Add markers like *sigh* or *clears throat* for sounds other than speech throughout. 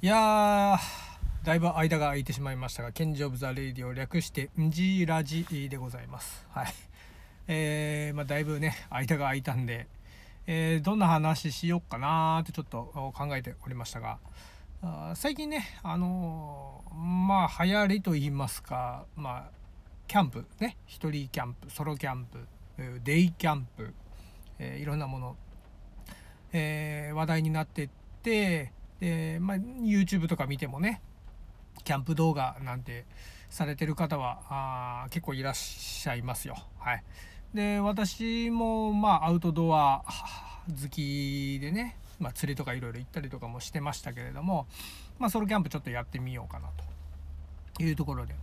いやだいぶ間が空いてしまいましたが「ケンジ of the radio」略して「んじラジ」でございます。はい。*laughs* えー、まあ、だいぶね間が空いたんで、えー、どんな話しようかなーってちょっと考えておりましたがあ最近ねあのー、まあ流行りと言いますかまあキャンプね一人キャンプソロキャンプデイキャンプ、えー、いろんなもの、え、話題になってってで、まあ、YouTube とか見てもねキャンプ動画なんてされてる方はあ結構いらっしゃいますよ。はい、で私もまあアウトドア好きでね、まあ、釣りとかいろいろ行ったりとかもしてましたけれども、まあ、ソロキャンプちょっとやってみようかなというところで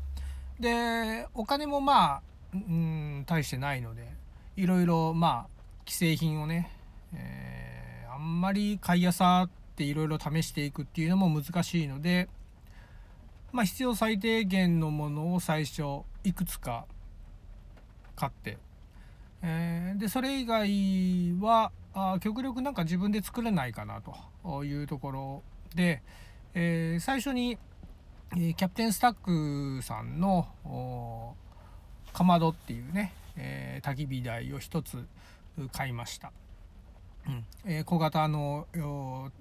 でお金もまあうん大してないのでいろいろまあ既製品をね、えー、あんまり買いやさっていろいろ試していくっていうのも難しいので、まあ、必要最低限のものを最初いくつか買って、えー、でそれ以外はあ極力なんか自分で作れないかなというところで、えー、最初に、えー、キャプテンスタックさんのかまどっていうね、え、焚き火台を1つ買いました。うん。えー、小型の、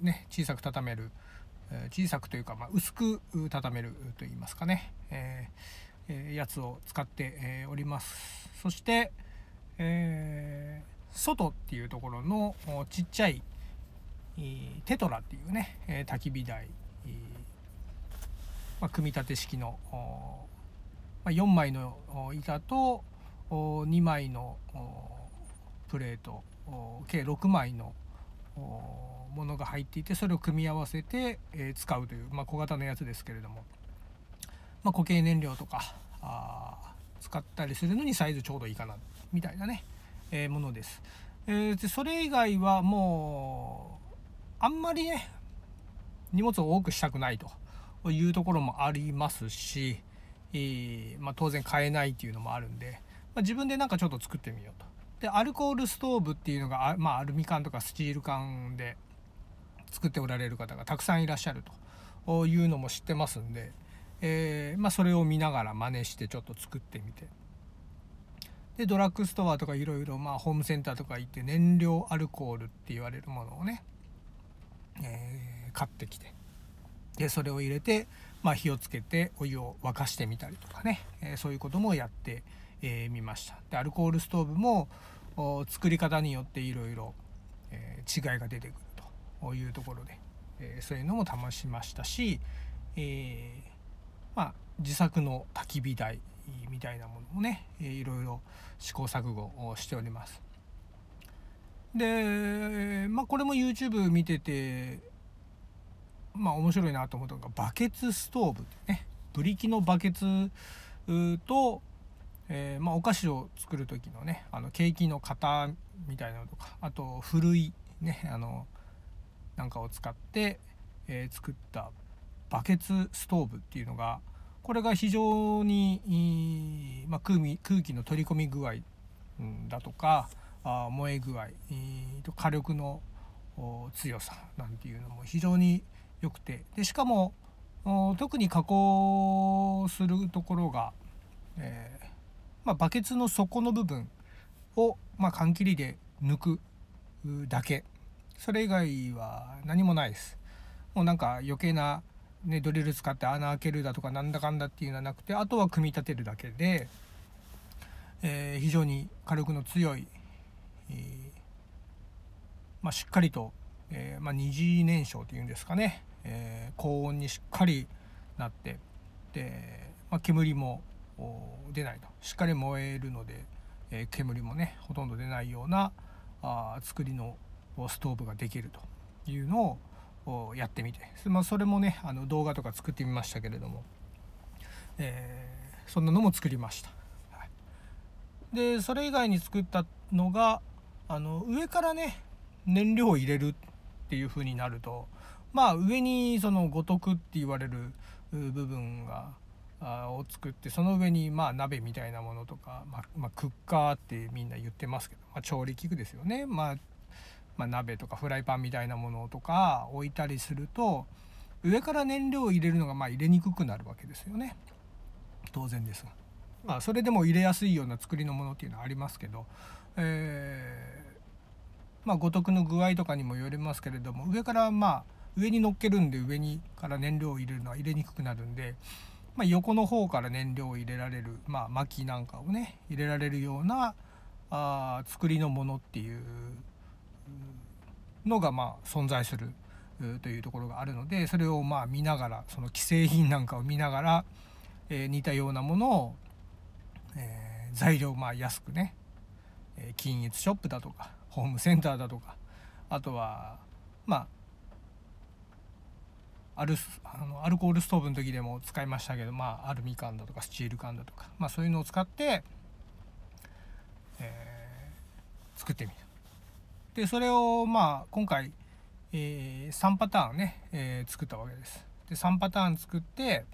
ね、小さく畳める、えー、小さくというか、まあ、薄く畳めるといいますかね、えー、やつを使って、えおります。そして、え外っていうところのちっちゃい、テトラっていうね、え焚き火台、まあ、組み立て式の、まあ、4枚の板と2枚のプレート。計6枚のものが入っていてそれを組み合わせて、え使うという、まあ、小型のやつですけれども、まあ、固形燃料とかあ使ったりするのにサイズちょうどいいかなみたいなね、えー、ものです、えー、でそれ以外はもうあんまりね荷物を多くしたくないというところもありますし、えー、まあ、当然買えないっていうのもあるんで、まあ、自分でなんかちょっと作ってみようと。でアルコールストーブっていうのが、まあ、アルミ缶とかスチール缶で作っておられる方がたくさんいらっしゃると。いうのも知ってますんで、えー、まあ、それを見ながら真似してちょっと作ってみて。でドラッグストアとかいろいろホームセンターとか行って燃料アルコールって言われるものをね、えー、買ってきて。でそれを入れて、まあ、火をつけてお湯を沸かしてみたりとかね、えー、そういうこともやってみ、えー、ました。でアルコールストーブも作り方によっていろいろ違いが出てくるというところで、えー、そういうのも試しましたし、えー、まあ、自作の焚き火台みたいなものもね、いろいろ試行錯誤をしております。で、まあ、これも YouTube 見ててまあ面白いなと思ったのがバケツストーブねブリキのバケツとえー、まあ、お菓子を作る時のねあのケーキの型みたいなのとかあと古いねあのなんかを使って、えー、作ったバケツストーブっていうのがこれが非常に、まあ、空気の取り込み具合、だとかあ燃え具合、と火力の強さなんていうのも非常に良くてでしかも特に加工するところが、えーまあ、バケツの底の部分を、まあ、缶切りで抜くだけ。それ以外は何もないです。もうなんか余計な、ね、ドリル使って穴開けるだとかなんだかんだっていうのはなくてあとは組み立てるだけで、えー、非常に火力の強い、えー、まあ、しっかりと、えー、まあ、二次燃焼というんですかね、え高温にしっかりなってで、ま、煙も出ないと。しっかり燃えるので、えー、煙もねほとんど出ないようなあ作りのストーブができるというのをやってみて、まあ、それもねあの動画とか作ってみましたけれども、えー、そんなのも作りました。はい、でそれ以外に作ったのがあの上からね燃料を入れるっていう風になるとまあ上にその五徳って言われる部分がを作ってその上にまあ鍋みたいなものとか、まあ、まあ、クッカーってみんな言ってますけど、まあ、調理器具ですよね、まあ、まあ、鍋とかフライパンみたいなものとか置いたりすると上から燃料を入れるのがまあ入れにくくなるわけですよね当然ですが。まあ、それでも入れやすいような作りのものっていうのはありますけど、えー、まあ、五徳の具合とかにもよりますけれども上からまあ上に乗っけるんで上にから燃料を入れるのは入れにくくなるんで、まあ、横の方から燃料を入れられる、まあ、薪なんかをね入れられるようなあ作りのものっていうのがまあ存在するというところがあるのでそれをまあ見ながらその既製品なんかを見ながら、えー、似たようなものを、えー、材料まあ安くね、均一ショップだとかホームセンターだとかあとはまあアルあのアルコールストーブの時でも使いましたけど、まあ、アルミ缶だとかスチール缶だとか、まあ、そういうのを使って、えー、作ってみる。でそれをまあ今回、えー、3パターンね、えー、作ったわけです。で3パターン作って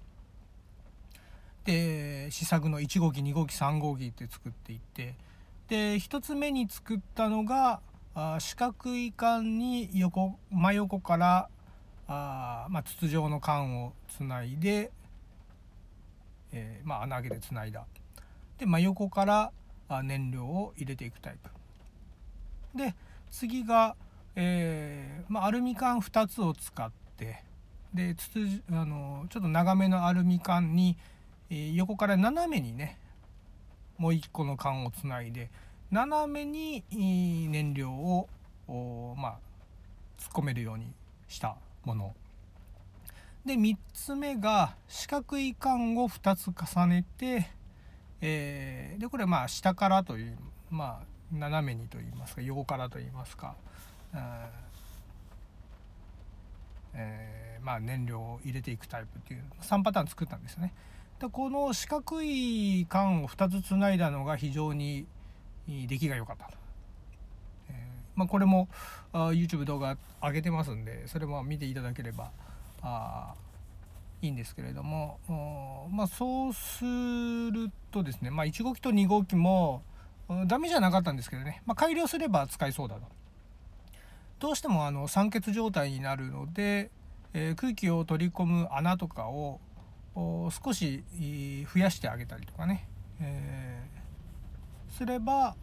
で試作の1号機2号機3号機って作っていってで1つ目に作ったのがあ四角い缶に横真横からあ、まあ、筒状の缶をつないで、えー、まあ、穴あげでつないだ。で真横から燃料を入れていくタイプ。で次が、えー、まあ、アルミ缶2つを使ってで筒あのちょっと長めのアルミ缶に、えー、横から斜めにねもう1個の缶をつないで斜めに燃料をまあ突っ込めるようにした。もので3つ目が四角い缶を2つ重ねて、えー、でこれまあ下からというまあ斜めにと言いますか横からと言いますか、えー、まあ、燃料を入れていくタイプっていう3パターン作ったんですよね。でこの四角い缶を2つつないだのが非常に出来が良かったと。まあ、これもあ YouTube 動画上げてますんでそれも見ていただければあいいんですけれどもまあ、そうするとですね、まあ、1号機と2号機もダメじゃなかったんですけどね、まあ、改良すれば使えそうだと。どうしてもあの酸欠状態になるので、えー、空気を取り込む穴とかを少し増やしてあげたりとかね、えー、すれば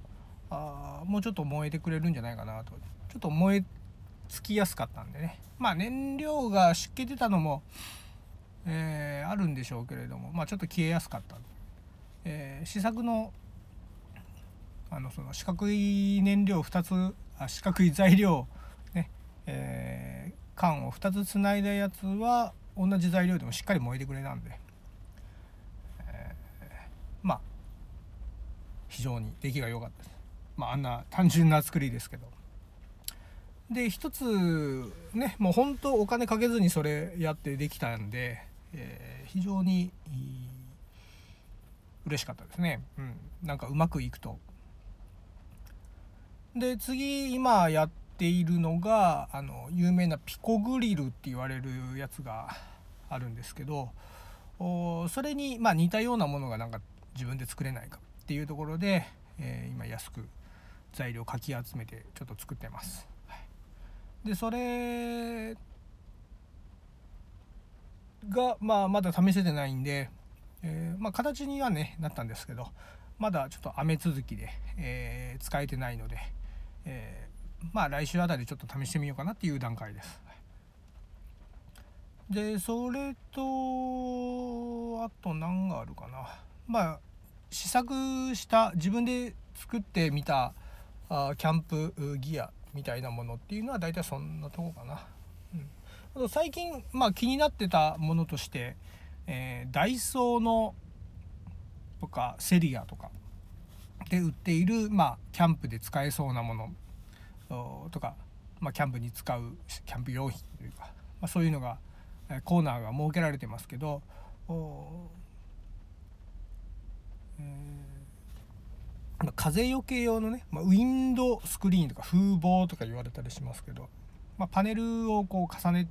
あもうちょっと燃えてくれるんじゃないかなと。ちょっと燃えつきやすかったんでね。まあ燃料が湿気出たのも、えー、あるんでしょうけれどもまあちょっと消えやすかった、えー、試作のあのその四角い燃料2つあ四角い材料ね、えー、缶を2つつないだやつは同じ材料でもしっかり燃えてくれたんで、えー、まあ非常に出来が良かったです。まああんな単純な作りですけど。で一つねもう本当お金かけずにそれやってできたんで、えー、非常に嬉しかったですね、うん、なんかうまくいくと。で次今やっているのがあの有名なピコグリルって言われるやつがあるんですけどおそれにまあ似たようなものがなんか自分で作れないかっていうところで、えー、今安く材料かき集めてちょっと作ってます。でそれが、まあ、まだ試せてないんで、えー、まあ、形にはねなったんですけどまだちょっと雨続きで、えー、使えてないので、えー、まあ来週あたりちょっと試してみようかなっていう段階です。でそれとあと何があるかなまあ試作した自分で作ってみたあキャンプギアみたいなものっていうのは大体そんなとこかな。うん、あと最近、まあ、気になってたものとして、えー、ダイソーのとかセリアとかで売っている、まあ、キャンプで使えそうなものとか、まあ、キャンプに使うキャンプ用品というか、まあ、そういうのがコーナーが設けられてますけど、えー、風よけ用のね、まあ、ウィンドスクリーンとか風防とか言われたりしますけど、まあ、パネルをこう重ね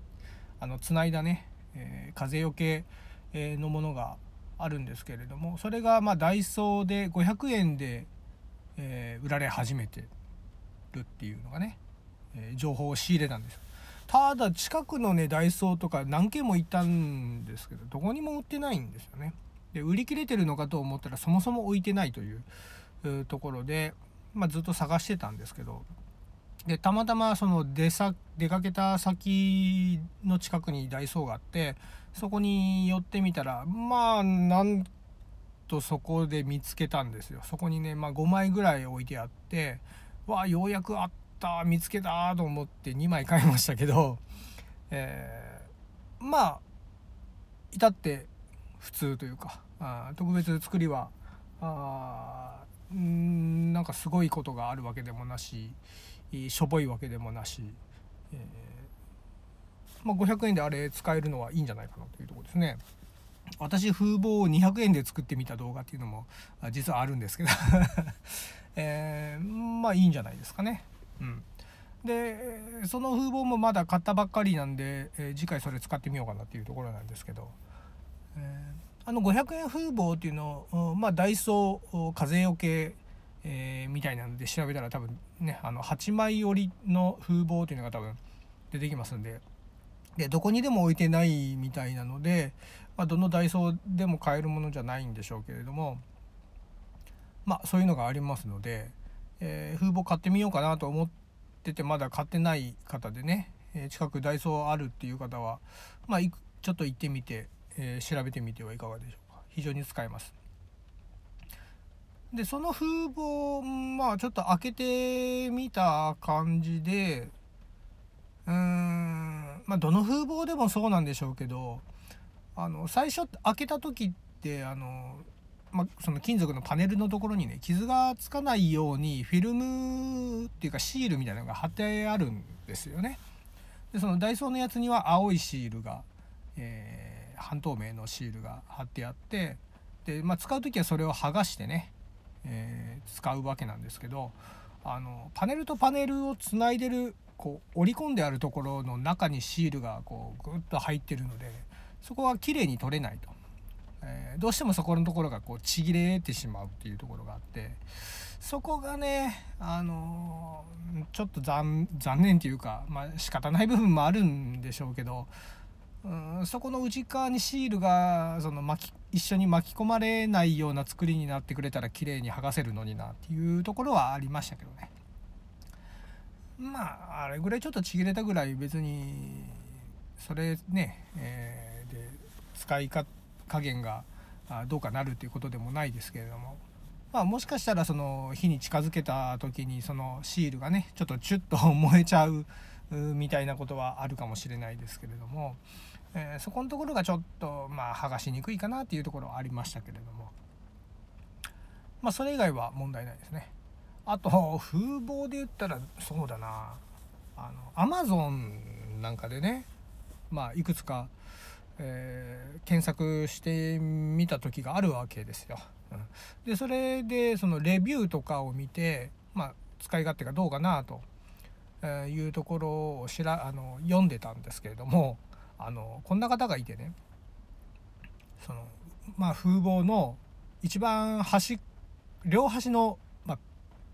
あのつないだね、えー、風よけのものがあるんですけれどもそれがまダイソーで500円で、え、売られ始めてるっていうのがね、え、情報を仕入れたんですただ近くのねダイソーとか何軒も行ったんですけどどこにも売ってないんですよね。で売り切れてるのかと思ったらそもそも置いてないというところで、まあ、ずっと探してたんですけどでたまたまその出さ出かけた先の近くにダイソーがあってそこに寄ってみたらまあなんとそこで見つけたんですよ。そこにね、まあ、5枚ぐらい置いてあってわあようやくあった見つけたと思って2枚買いましたけど、えー、まあ至って普通というかあ特別作りはあんなんかすごいことがあるわけでもなししょぼいわけでもなし、えー、まあ、500円であれ使えるのはいいんじゃないかなというとこですね。私風貌を200円で作ってみた動画っていうのも実はあるんですけど *laughs* えー、まあいいんじゃないですかね。うん、でその風貌もまだ買ったばっかりなんで、えー、次回それ使ってみようかなっていうところなんですけど、えー、あの500円風貌っていうのを、まあ、ダイソー風よけえー、みたいなので調べたら多分ねあの8枚折りの風貌っていうのが多分出てきますんで。でどこにでも置いてないみたいなので、まあ、どのダイソーでも買えるものじゃないんでしょうけれどもまあそういうのがありますので、えー、風貌買ってみようかなと思っててまだ買ってない方でね、え、近くダイソーあるっていう方はまあちょっと行ってみて、え調べてみてはいかがでしょうか非常に使えます。でその風貌まあちょっと開けてみた感じでうーんまあどの風貌でもそうなんでしょうけどあの最初開けた時ってあの、まあ、その金属のパネルのところにね傷がつかないようにフィルムっていうかシールみたいなのが貼ってあるんですよね。でそのダイソーのやつには青いシールが、えー、半透明のシールが貼ってあってで、まあ、使う時はそれを剥がしてねえー、使うわけなんですけどあのパネルとパネルをつないでるこう折り込んであるところの中にシールがこうグッと入ってるのでそこは綺麗に取れないと、えー、どうしてもそこのところがこうちぎれてしまうっていうところがあってそこがねあのー、ちょっと残念っていうかまあ仕方ない部分もあるんでしょうけどうんそこの内側にシールがその巻き一緒に巻き込まれないような作りになってくれたら綺麗に剥がせるのになっていうところはありましたけどね。まああれぐらいちょっとちぎれたぐらい別にそれね、えー、で使い加減がどうかなるっていうことでもないですけれども。まあもしかしたらその火に近づけた時にそのシールがねちょっとチュッと燃えちゃうみたいなことはあるかもしれないですけれども。えー、そこのところがちょっとまあ剥がしにくいかなっていうところはありましたけれども。まあそれ以外は問題ないですね。あと風貌で言ったらそうだな。あのアマゾンなんかでねまあいくつか、えー、検索してみた時があるわけですよ。うん、でそれでそのレビューとかを見て、まあ、使い勝手がどうかなというところをしらあの読んでたんですけれども。あのこんな方がいてねそのまあ風貌の一番端両端の、まあ、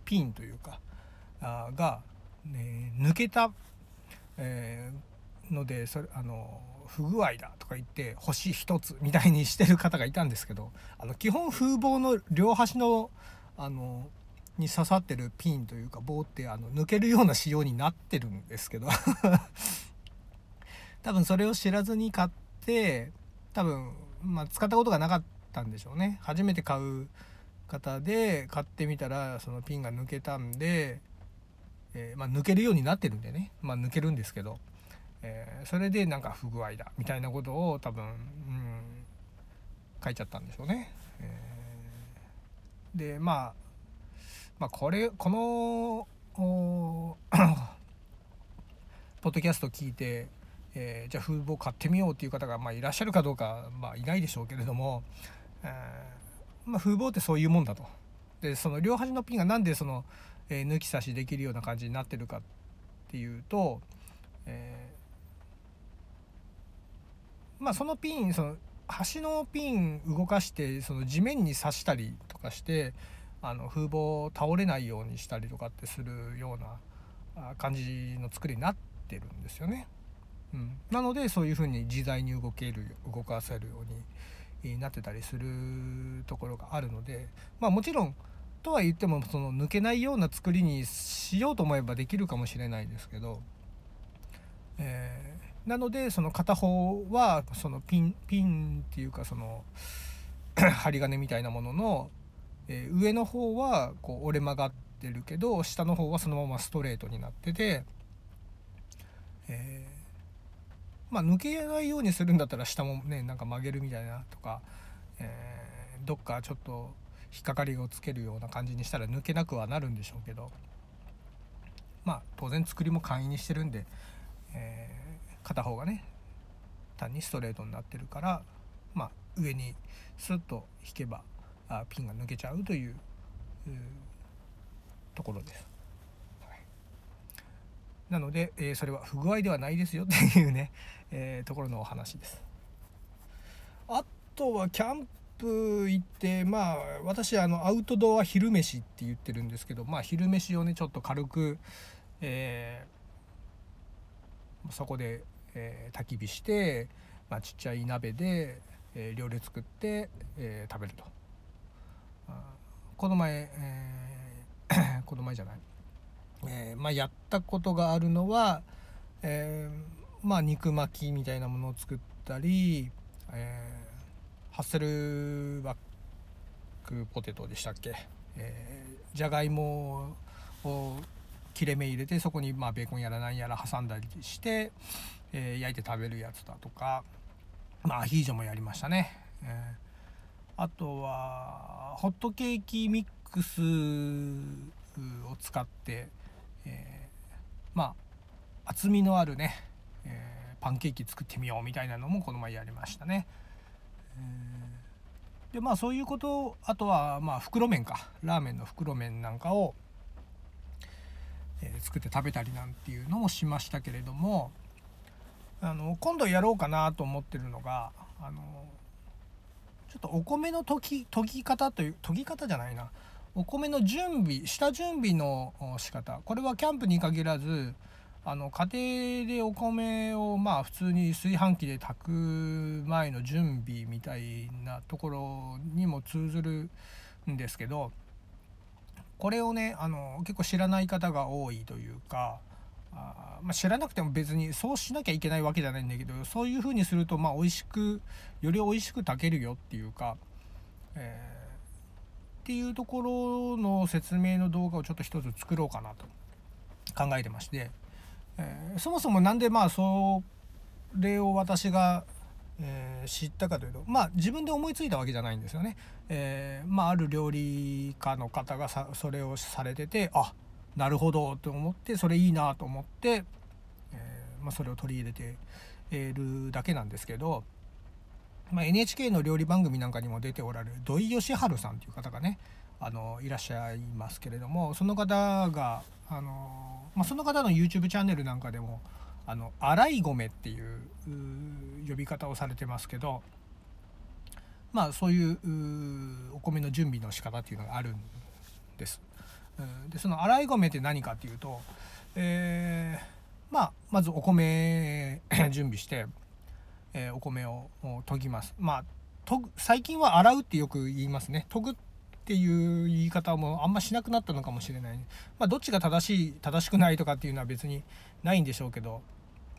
ピンというかあが、ね、抜けた、えー、のでそれあの不具合だとか言って星1つみたいにしてる方がいたんですけどあの基本風貌の両端のあのに刺さってるピンというか棒ってあの抜けるような仕様になってるんですけど。多分それを知らずに買って多分、まあ、使ったことがなかったんでしょうね。初めて買う方で買ってみたらそのピンが抜けたんで、えー、まあ、抜けるようになってるんでね、まあ、抜けるんですけど、えー、それでなんか不具合だみたいなことを多分、うん、書いちゃったんでしょうね。えー、でまあまあこれこの *coughs* ポッドキャスト聞いてえー、じゃあ風貌買ってみようっていう方が、まあ、いらっしゃるかどうか、まあ、いないでしょうけれども、えー、まあ、風貌ってそういうもんだと。でその両端のピンが何でその、えー、抜き差しできるような感じになってるかっていうと、えまあ、そのピンその端のピン動かしてその地面に刺したりとかしてあの風貌倒れないようにしたりとかってするような感じの作りになってるんですよね。うん、なのでそういうふうに自在に動ける動かせるようになってたりするところがあるのでまあもちろんとは言ってもその抜けないような作りにしようと思えばできるかもしれないですけど、えー、なのでその片方はそのピンピンっていうかその *clears throat* 針金みたいなものの、えー、上の方はこう折れ曲がってるけど下の方はそのままストレートになってて、えー、まあ抜けないようにするんだったら下もねなんか曲げるみたいなとか、えー、どっかちょっと引っかかりをつけるような感じにしたら抜けなくはなるんでしょうけどまあ当然作りも簡易にしてるんで、えー、片方がね単にストレートになってるからまあ上にスッと引けばあピンが抜けちゃうというところです。はい、なので、えー、それは不具合ではないですよっていうね、えー、ところのお話です。あとはキャンプ行ってまあ私あのアウトドア昼飯って言ってるんですけどまあ昼飯をねちょっと軽く、えー、そこで、えー、焚き火して、まあ、ちっちゃい鍋で、えー、料理作って、えー、食べると。この前、えー、*clears throat* この前じゃない、えー、まあ、やったことがあるのは、えー、まあ、肉巻きみたいなものを作ったり、えハッセルバックポテトでしたっけ、えー、じゃがいもを切れ目入れてそこにまあベーコンやら何やら挟んだりして、えー、焼いて食べるやつだとかまあアヒージョもやりましたね、えー、あとはホットケーキミックスを使って、えー、まあ厚みのあるね、えパンケーキ作ってみようみたいなのもこの前やりましたね。でまあそういうことあとはまあ袋麺か。ラーメンの袋麺なんかを、えー、作って食べたりなんていうのもしましたけれどもあの今度やろうかなと思ってるのがあのちょっとお米の研ぎ研ぎ方という研ぎ方じゃないな。お米の準備下準備の仕方。これはキャンプに限らずあの家庭でお米をまあ普通に炊飯器で炊く前の準備みたいなところにも通ずるんですけどこれをねあの結構知らない方が多いというかあ、まあ、知らなくても別にそうしなきゃいけないわけじゃないんだけどそういう風にするとまあ美味しくより美味しく炊けるよっていうか、えー、っていうところの説明の動画をちょっと一つ作ろうかなと考えてまして。えー、そもそも何でまあそれを私が、えー、知ったかというとまあ自分で思いついたわけじゃないんですよね。えー、まあ、ある料理家の方がさそれをされててあなるほどと思ってそれいいなと思って、えまあ、それを取り入れているだけなんですけど、まあ、NHK の料理番組なんかにも出ておられる土井善晴さんという方がねあのいらっしゃいますけれどもその方があの、まあ、その方の YouTube チャンネルなんかでも「あの洗い米」っていう呼び方をされてますけどまあそういうお米の準備の仕方っていうのがあるんです。でその洗い米って何かっていうと、えー、まあまずお米 *coughs* 準備して、えー、お米を研ぎます。まあ最近は洗うってよく言いますね。研ぐっっていう言い方もあんましなくなったのかもしれない、まあ、どっちが正しい正しくないとかっていうのは別にないんでしょうけど。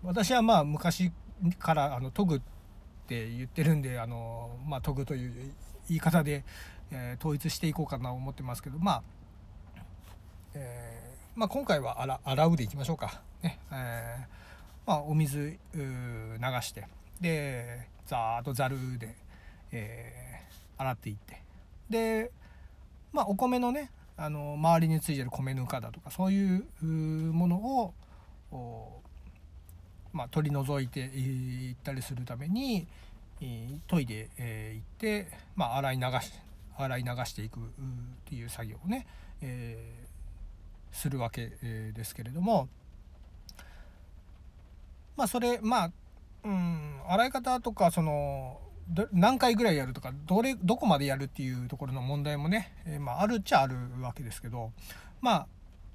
私はまあ昔からあの研ぐって言ってるんであの、まあ、研ぐという言い方で、えー、統一していこうかなと思ってますけど。まあ、えー、まあ、今回は洗洗うでいきましょうか。ね。えー、まあ、お水流して。でザーッとざるで、え洗っていって。でまあ、お米のねあの周りについてる米ぬかだとかそういうものを、まあ、取り除いていったりするために研いでい、えって、まあ、洗い流し洗い流していくっていう作業をね、えー、するわけですけれどもまあそれまあうん洗い方とかその何回ぐらいやるとかどれどこまでやるっていうところの問題もね、えー、まあ、あるっちゃあるわけですけどまあ、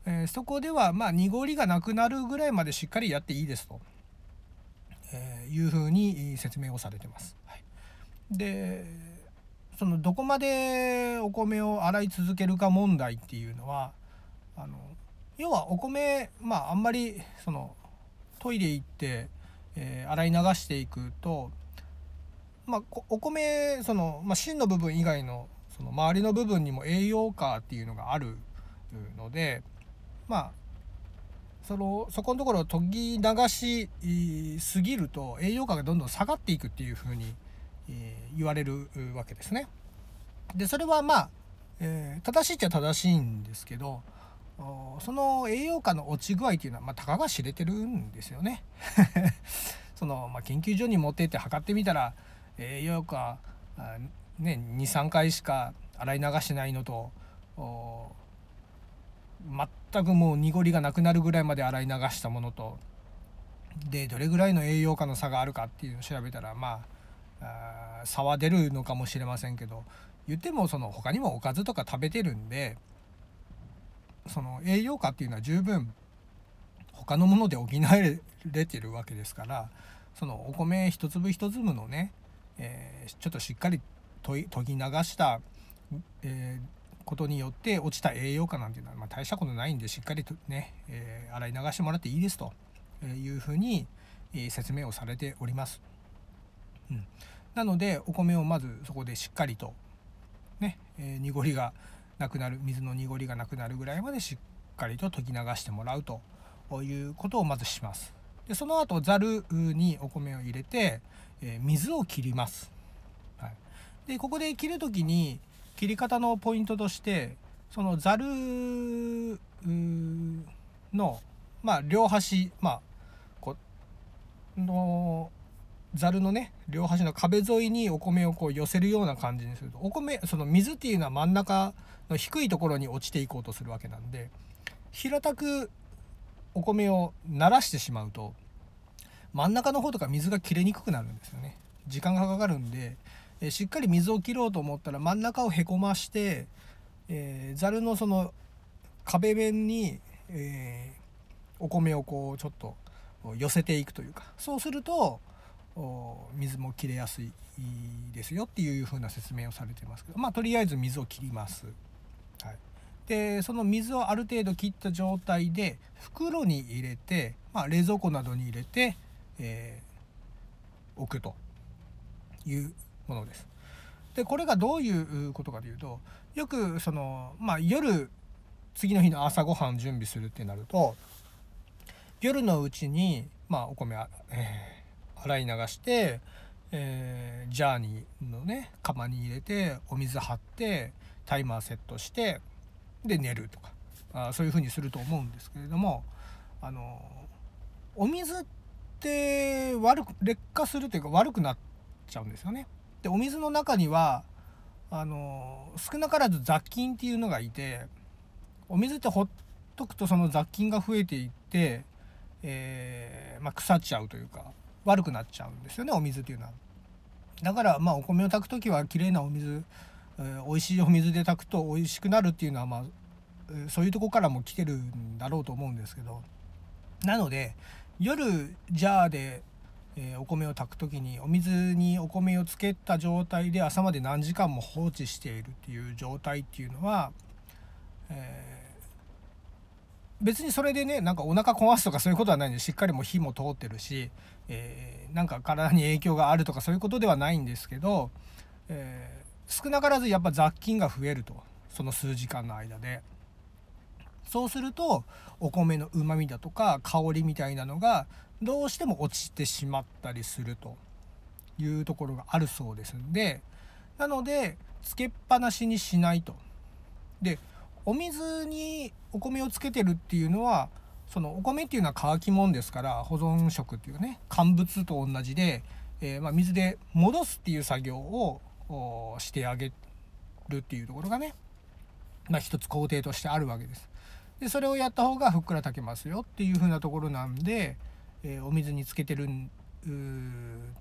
えー、そこではまあ濁りがなくなるぐらいまでしっかりやっていいですと。ーいうふうに説明をされてます。はい、でそのどこまでお米を洗い続けるか問題っていうのはあの要はお米まああんまりそのトイレ行って、え、洗い流していくと、まあ、お米その、まあ、芯の部分以外のその周りの部分にも栄養価っていうのがあるのでまあそのそこのところを研ぎ流しすぎると栄養価がどんどん下がっていくっていうふうに、え、言われるわけですね。でそれはまあ、えー、正しいっちゃ正しいんですけどその栄養価の落ち具合っていうのは、まあ、たかが知れてるんですよね。*laughs* その、まあ、研究所に持ってって測ってみたら栄養価、ね、23回しか洗い流してないのと全くもう濁りがなくなるぐらいまで洗い流したものと。でどれぐらいの栄養価の差があるかっていうのを調べたらまあ差は出るのかもしれませんけど言ってもその他にもおかずとか食べてるんでその栄養価っていうのは十分他のもので補えれてるわけですからそのお米一粒一粒のね、えー、ちょっとしっかり研ぎ流した、えー、ことによって落ちた栄養価なんていうのは、まあ、大したことないんでしっかりとね、えー、洗い流してもらっていいですというふうに、え説明をされております。うん、なのでお米をまずそこでしっかりとね、え濁りがなくなる水の濁りがなくなるぐらいまでしっかりと溶き流してもらうということをまずします。でその後ざるにお米を入れて、え水を切ります。はい、でここで切る時に切り方のポイントとしてそのざるのまあ両端まあこのざるのね両端の壁沿いにお米をこう寄せるような感じにするとお米その水っていうのは真ん中の低いところに落ちていこうとするわけなんで平たくお米を慣らしてしまうと真ん中の方とか水が切れにくくなるんですよね時間がかかるんでえしっかり水を切ろうと思ったら真ん中をへこましてざる、のその壁面に、えー、お米をこうちょっと寄せていくというかそうすると水も切れやすいですよっていう風な説明をされてますけどまあとりあえず水を切ります。はい、でその水をある程度切った状態で袋に入れて、まあ、冷蔵庫などに入れて、えー、置くというものです。でこれがどういうことかというとよくその、まあ、夜次の日の朝ごはん準備するってなると夜のうちに、まあ、お米、えー洗い流して、えー、ジャーニーのね釜に入れてお水張ってタイマーセットしてで寝るとかあそういう風にすると思うんですけれどもあのお水って悪く劣化するというか悪くなっちゃうんですよね。でお水の中にはあの少なからず雑菌っていうのがいてお水ってほっとくとその雑菌が増えていって、えー、まあ、腐っちゃうというか悪くなっちゃうんですよねお水っていうのは。だからまあお米を炊く時は綺麗なお水、えー、美味しいお水で炊くと美味しくなるっていうのはまあ、そういうとこからも来てるんだろうと思うんですけどなので夜ジャーで、えー、お米を炊く時にお水にお米をつけた状態で朝まで何時間も放置しているっていう状態っていうのは、え別にそれでねなんかお腹壊すとかそういうことはないんでしっかりもう火も通ってるし、えー、なんか体に影響があるとかそういうことではないんですけど、え、少なからずやっぱ雑菌が増えるとその数時間の間で。そうするとお米のうまみだとか香りみたいなのがどうしても落ちてしまったりするというところがあるそうですんでなのでつけっぱなしにしないと。でお水にお米をつけてるっていうのはそのお米っていうのは乾きもんですから保存食っていうね乾物と同じで、えー、まあ、水で戻すっていう作業をしてあげるっていうところがね、まあ、一つ工程としてあるわけです。でそれをやった方がふっくら炊けますよっていう風なところなんで、えー、お水につけてるっ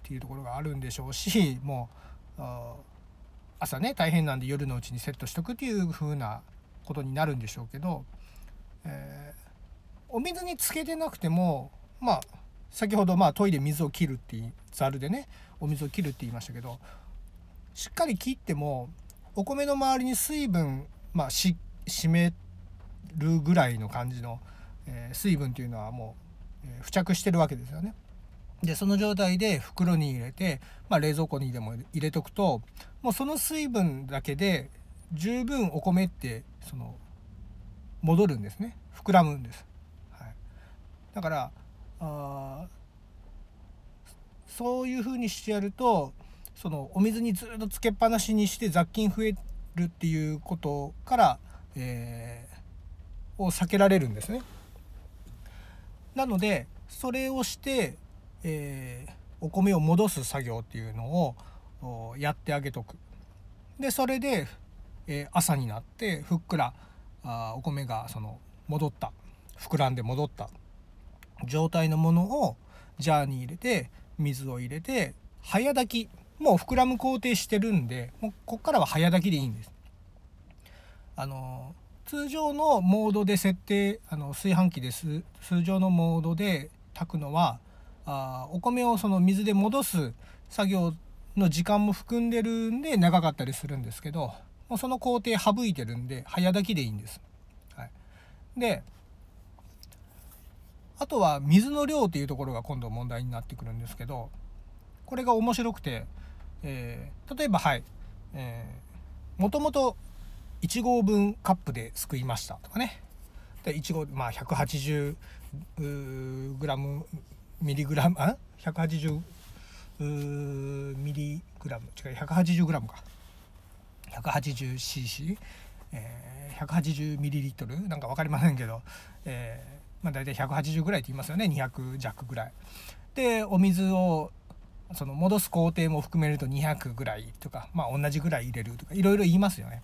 ていうところがあるんでしょうしもう朝ね大変なんで夜のうちにセットしとくっていう風なことになるんでしょうけど、えー、お水につけてなくてもまあ先ほどまあ研いで水を切るってざるでねお水を切るって言いましたけどしっかり切ってもお米の周りに水分まあし締めるぐらいの感じの、え、水分っていうのはもう、え、付着してるわけですよね。でその状態で袋に入れて、まあ、冷蔵庫にでも入れとくともうその水分だけで十分お米ってその戻るんですね。膨らむんです、はい、だからあそういうふうにしてやるとそのお水にずっとつけっぱなしにして雑菌増えるっていうことから、えー、を避けられるんですね。なのでそれをして、えー、お米を戻す作業っていうのをやってあげとく。でそれで、えー、朝になってふっくらあお米がその戻った膨らんで戻った状態のものをジャーに入れて水を入れて早炊きもう膨らむ工程してるんでもうこっからは早炊きでいいんです。あの通常のモードで設定あの炊飯器です通常のモードで炊くのはあお米をその水で戻す作業の時間も含んでるんで長かったりするんですけどもうその工程省いてるんで早炊きでいいんです。はい、であとは水の量っていうところが今度問題になってくるんですけどこれが面白くて、えー、例えばはい、えー、もともと1合分カップですくいましたとかね。で1合まあ180グラムミリグラムあ？180ミリグラム。違う180グラムか。180cc、えー、180ミリリットル？なんか分かりませんけど、えーまあ、大体180ぐらいって言いますよね。200弱ぐらい。でお水をその戻す工程も含めると200ぐらいとか、まあ、同じぐらい入れるとかいろいろ言いますよね。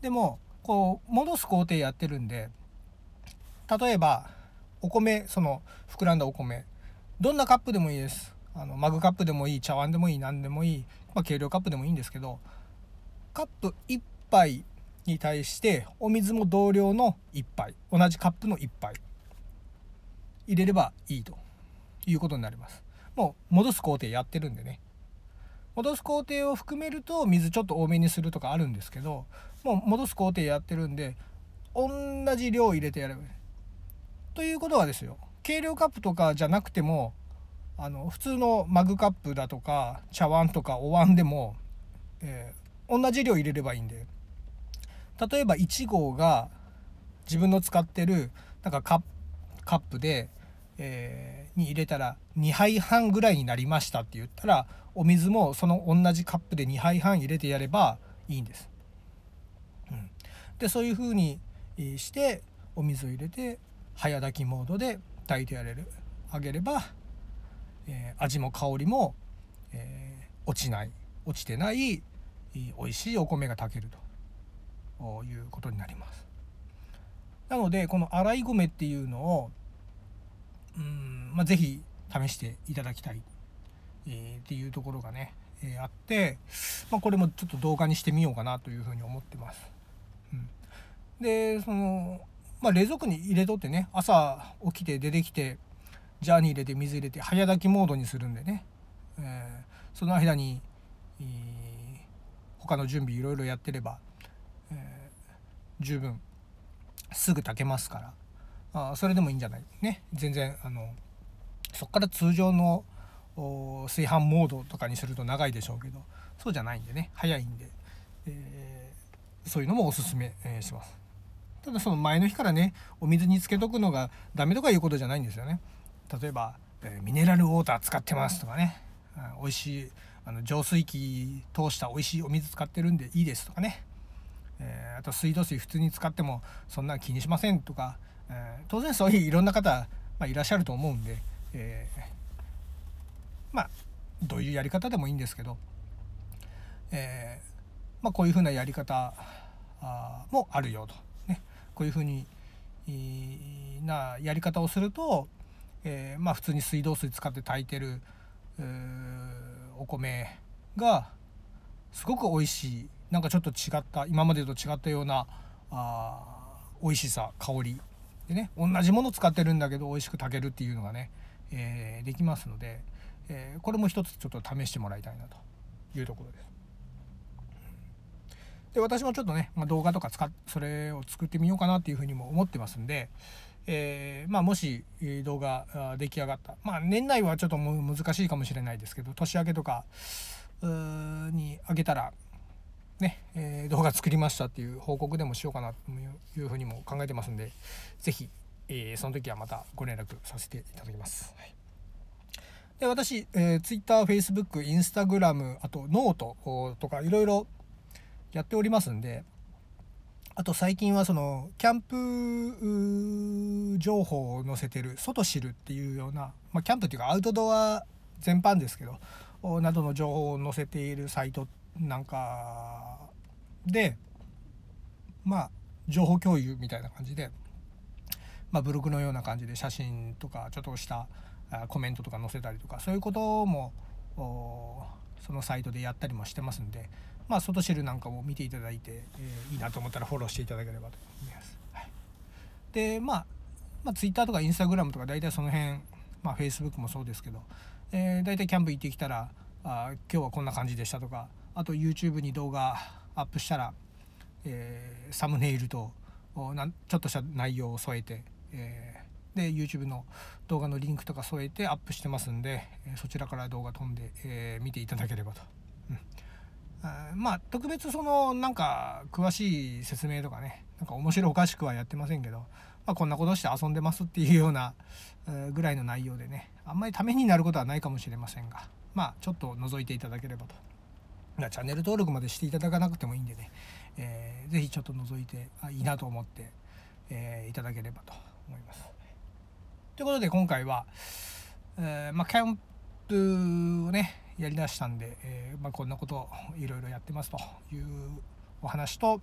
でもこう戻す工程やってるんで例えばお米その膨らんだお米どんなカップでもいいです。あのマグカップでもいい茶碗でもいい何でもいい、まあ、計量カップでもいいんですけどカップ1杯に対してお水も同量の1杯同じカップの1杯入れればいいということになります。もう戻す工程やってるんでね。戻す工程を含めると水ちょっと多めにするとかあるんですけどもう戻す工程やってるんで同じ量入れてやればいいということはですよ計量カップとかじゃなくてもあの普通のマグカップだとか茶碗とかお椀でも、えー、同じ量入れればいいんで例えば1合が自分の使ってるなんかカップでえー、に入れたら2杯半ぐらいになりましたって言ったらお水もその同じカップで2杯半入れてやればいいんです。でそういう風にしてお水を入れて早炊きモードで炊いてやれるあげれば、えー、味も香りも、えー、落ちない落ちてない美味しいお米が炊けるということになります。なのでこの洗い米っていうのをうんまあ、ぜひ試していただきたい、えー、っていうところがね、えー、あって、まあ、これもちょっと動画にしてみようかなというふうに思ってます。でその、まあ、冷蔵庫に入れとってね朝起きて出てきてジャーに入れて水入れて早炊きモードにするんでね、えー、その間に、えー、他の準備いろいろやってれば、えー、十分すぐ炊けますから。あそれでもいいんじゃないね。全然あのそこから通常の炊飯モードとかにすると長いでしょうけどそうじゃないんでね。早いんで、えー、そういうのもおすすめ、します。ただその前の日からねお水につけとくのがダメとかいうことじゃないんですよね。例えば、えー、ミネラルウォーター使ってますとかね、うん、美味しいあの浄水器通した美味しいお水使ってるんでいいですとかね、えあと水道水普通に使ってもそんな気にしませんとか。えー、当然そういういろんな方、まあ、いらっしゃると思うんで、え、まあどういうやり方でもいいんですけど、え、まあ、こういうふうなやり方もあるよと、こういうふうになやり方をすると、えまあ、普通に水道水使って炊いてるお米がすごく美味しいなんかちょっと違った今までと違ったようなあ美味しさ香りでね同じもの使ってるんだけど美味しく炊けるっていうのがね、えー、できますので、えー、これも一つちょっと試してもらいたいなというところです。で私もちょっとね、まあ、動画とか使っそれを作ってみようかなっていうふうにも思ってますんで、えー、まあ、もし動画出来上がった、まあ、年内はちょっと難しいかもしれないですけど年明けとかに上げたらね、えー、動画作りましたっていう報告でもしようかなというふうにも考えてますんで是非、えー、その時はまたご連絡させていただきます。はいで私、えー、Twitter、Facebook、Instagram あとノートとかいろいろやっておりますんであと最近はそのキャンプ情報を載せてるソトシルっていうような、まあ、キャンプっていうかアウトドア全般ですけどなどの情報を載せているサイトなんかでまあ情報共有みたいな感じで、まあ、ブログのような感じで写真とかちょっとしたコメントとか載せたりとかそういうこともそのサイトでやったりもしてますんでまあ外知るなんかも見ていただいて、えー、いいなと思ったらフォローしていただければと思います。はい、でまあ、まあ、Twitter とか Instagram とか大体その辺、まあ、Facebook もそうですけど、えー、大体キャンプ行ってきたらあ今日はこんな感じでしたとかあと YouTube に動画アップしたら、えー、サムネイルとなんちょっとした内容を添えて、えで YouTube の動画のリンクとか添えてアップしてますんで、えそちらから動画飛んで、え、見ていただければと。まあ特別そのなんか詳しい説明とかねなんか面白おかしくはやってませんけど、まあ、こんなことして遊んでますっていうようなぐらいの内容でねあんまりためになることはないかもしれませんがまあちょっと覗いていただければと。チャンネル登録までしていただかなくてもいいんでね、えー、ぜひちょっと覗いてあいいなと思って、えー、いただければと思います。ということで今回は、えー、まあ、キャンプをねやりだしたんで、えー、まあ、こんなことをいろいろやってますというお話と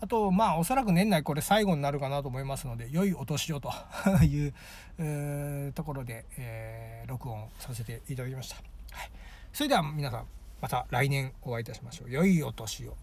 あとまあおそらく年内これ最後になるかなと思いますので良いお年をと *laughs* いう、えー、ところで、え録音させていただきました。はい、それでは皆さんまた来年お会いいたしましょう。良いお年を。